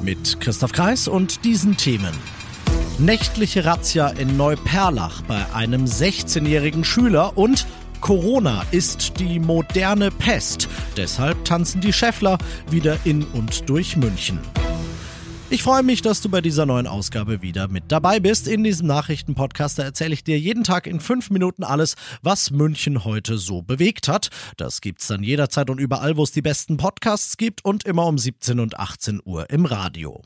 Mit Christoph Kreis und diesen Themen. Nächtliche Razzia in Neuperlach bei einem 16-jährigen Schüler und Corona ist die moderne Pest. Deshalb tanzen die Schäffler wieder in und durch München. Ich freue mich, dass du bei dieser neuen Ausgabe wieder mit dabei bist. In diesem Nachrichtenpodcast erzähle ich dir jeden Tag in fünf Minuten alles, was München heute so bewegt hat. Das gibt's dann jederzeit und überall, wo es die besten Podcasts gibt und immer um 17 und 18 Uhr im Radio.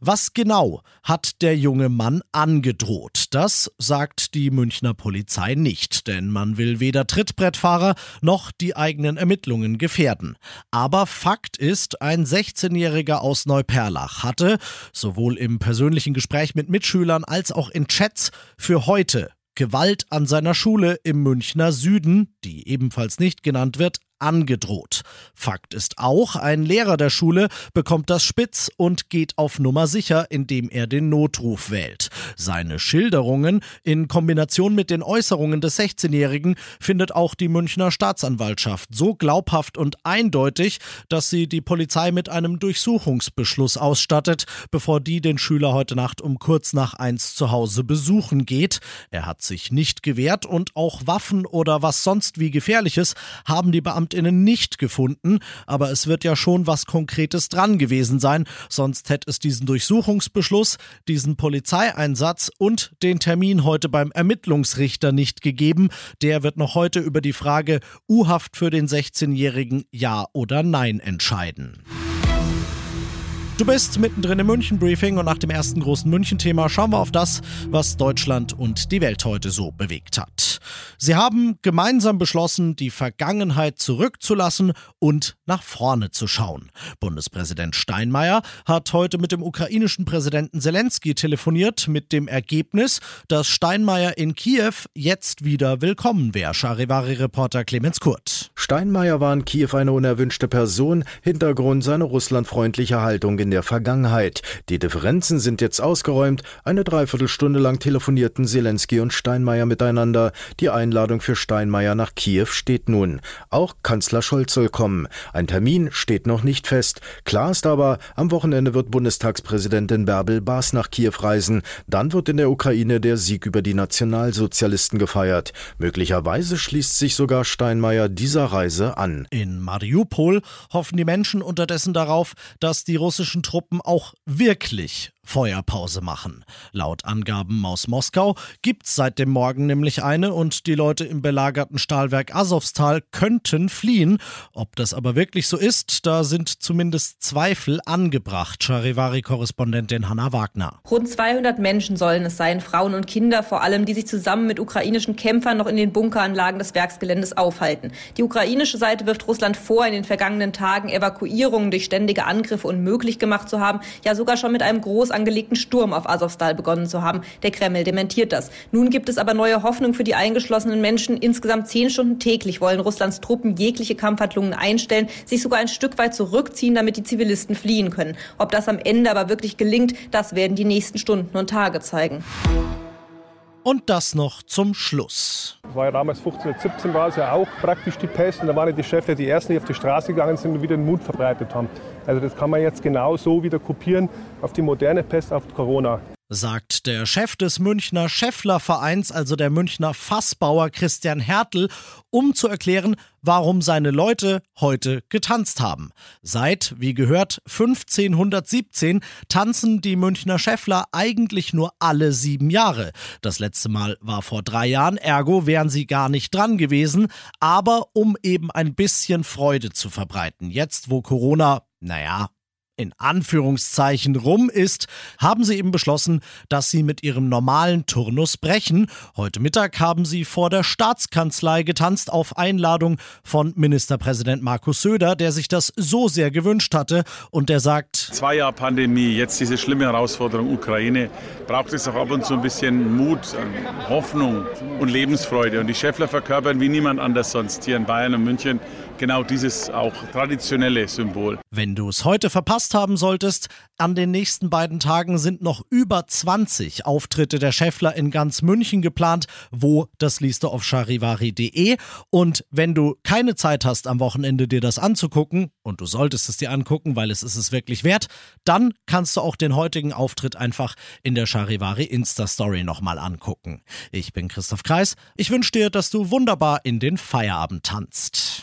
Was genau hat der junge Mann angedroht? Das sagt die Münchner Polizei nicht, denn man will weder Trittbrettfahrer noch die eigenen Ermittlungen gefährden. Aber Fakt ist, ein 16-Jähriger aus Neuperlach hatte, sowohl im persönlichen Gespräch mit Mitschülern als auch in Chats, für heute Gewalt an seiner Schule im Münchner Süden, die ebenfalls nicht genannt wird, angedroht. Fakt ist auch, ein Lehrer der Schule bekommt das spitz und geht auf Nummer sicher, indem er den Notruf wählt. Seine Schilderungen in Kombination mit den Äußerungen des 16-Jährigen findet auch die Münchner Staatsanwaltschaft so glaubhaft und eindeutig, dass sie die Polizei mit einem Durchsuchungsbeschluss ausstattet, bevor die den Schüler heute Nacht um kurz nach eins zu Hause besuchen geht. Er hat sich nicht gewehrt und auch Waffen oder was sonst wie gefährliches haben die Beamten Beamtinnen nicht gefunden, aber es wird ja schon was Konkretes dran gewesen sein, sonst hätte es diesen Durchsuchungsbeschluss, diesen Polizeieinsatz und den Termin heute beim Ermittlungsrichter nicht gegeben. Der wird noch heute über die Frage U-Haft für den 16-Jährigen Ja oder Nein entscheiden. Du bist mittendrin im München-Briefing und nach dem ersten großen München-Thema schauen wir auf das, was Deutschland und die Welt heute so bewegt hat. Sie haben gemeinsam beschlossen, die Vergangenheit zurückzulassen und nach vorne zu schauen. Bundespräsident Steinmeier hat heute mit dem ukrainischen Präsidenten Zelensky telefoniert mit dem Ergebnis, dass Steinmeier in Kiew jetzt wieder willkommen wäre. Charivari-Reporter Clemens Kurt. Steinmeier war in Kiew eine unerwünschte Person, Hintergrund seine russlandfreundliche Haltung in der Vergangenheit. Die Differenzen sind jetzt ausgeräumt. Eine Dreiviertelstunde lang telefonierten Zelensky und Steinmeier miteinander. Die Einladung für Steinmeier nach Kiew steht nun. Auch Kanzler Scholz soll kommen. Ein Termin steht noch nicht fest. Klar ist aber, am Wochenende wird Bundestagspräsidentin Bärbel Baas nach Kiew reisen. Dann wird in der Ukraine der Sieg über die Nationalsozialisten gefeiert. Möglicherweise schließt sich sogar Steinmeier dieser Reise an. In Mariupol hoffen die Menschen unterdessen darauf, dass die russischen Truppen auch wirklich Feuerpause machen. Laut Angaben aus Moskau gibt's seit dem Morgen nämlich eine und die Leute im belagerten Stahlwerk Asowstal könnten fliehen. Ob das aber wirklich so ist, da sind zumindest Zweifel angebracht. Charivari-Korrespondentin Hanna Wagner. Rund 200 Menschen sollen es sein, Frauen und Kinder vor allem, die sich zusammen mit ukrainischen Kämpfern noch in den Bunkeranlagen des Werksgeländes aufhalten. Die ukrainische Seite wirft Russland vor, in den vergangenen Tagen Evakuierungen durch ständige Angriffe unmöglich gemacht zu haben, ja sogar schon mit einem groß angelegten Sturm auf Asowstal begonnen zu haben. Der Kreml dementiert das. Nun gibt es aber neue Hoffnung für die eingeschlossenen Menschen. Insgesamt zehn Stunden täglich wollen Russlands Truppen jegliche Kampfhandlungen einstellen, sich sogar ein Stück weit zurückziehen, damit die Zivilisten fliehen können. Ob das am Ende aber wirklich gelingt, das werden die nächsten Stunden und Tage zeigen. Und das noch zum Schluss. Das war ja damals 1517 war es ja auch praktisch die Pest und da waren ja die Chefs die ersten, die auf die Straße gegangen sind und wieder den Mut verbreitet haben. Also das kann man jetzt genau so wieder kopieren auf die moderne Pest, auf Corona sagt der Chef des Münchner Scheffler-Vereins, also der Münchner Fassbauer Christian Hertel, um zu erklären, warum seine Leute heute getanzt haben. Seit, wie gehört, 1517 tanzen die Münchner Scheffler eigentlich nur alle sieben Jahre. Das letzte Mal war vor drei Jahren, ergo wären sie gar nicht dran gewesen, aber um eben ein bisschen Freude zu verbreiten. Jetzt, wo Corona, naja, in Anführungszeichen rum ist, haben sie eben beschlossen, dass sie mit ihrem normalen Turnus brechen. Heute Mittag haben sie vor der Staatskanzlei getanzt auf Einladung von Ministerpräsident Markus Söder, der sich das so sehr gewünscht hatte und der sagt, zwei Jahre Pandemie, jetzt diese schlimme Herausforderung Ukraine, braucht es auch ab und zu ein bisschen Mut, Hoffnung und Lebensfreude. Und die Schäffler verkörpern wie niemand anders sonst hier in Bayern und München genau dieses auch traditionelle Symbol. Wenn du es heute verpasst haben solltest, an den nächsten beiden Tagen sind noch über 20 Auftritte der Scheffler in ganz München geplant. Wo, das liest du auf charivari.de. Und wenn du keine Zeit hast, am Wochenende dir das anzugucken, und du solltest es dir angucken, weil es ist es wirklich wert, dann kannst du auch den heutigen Auftritt einfach in der Charivari Insta-Story nochmal angucken. Ich bin Christoph Kreis. Ich wünsche dir, dass du wunderbar in den Feierabend tanzt.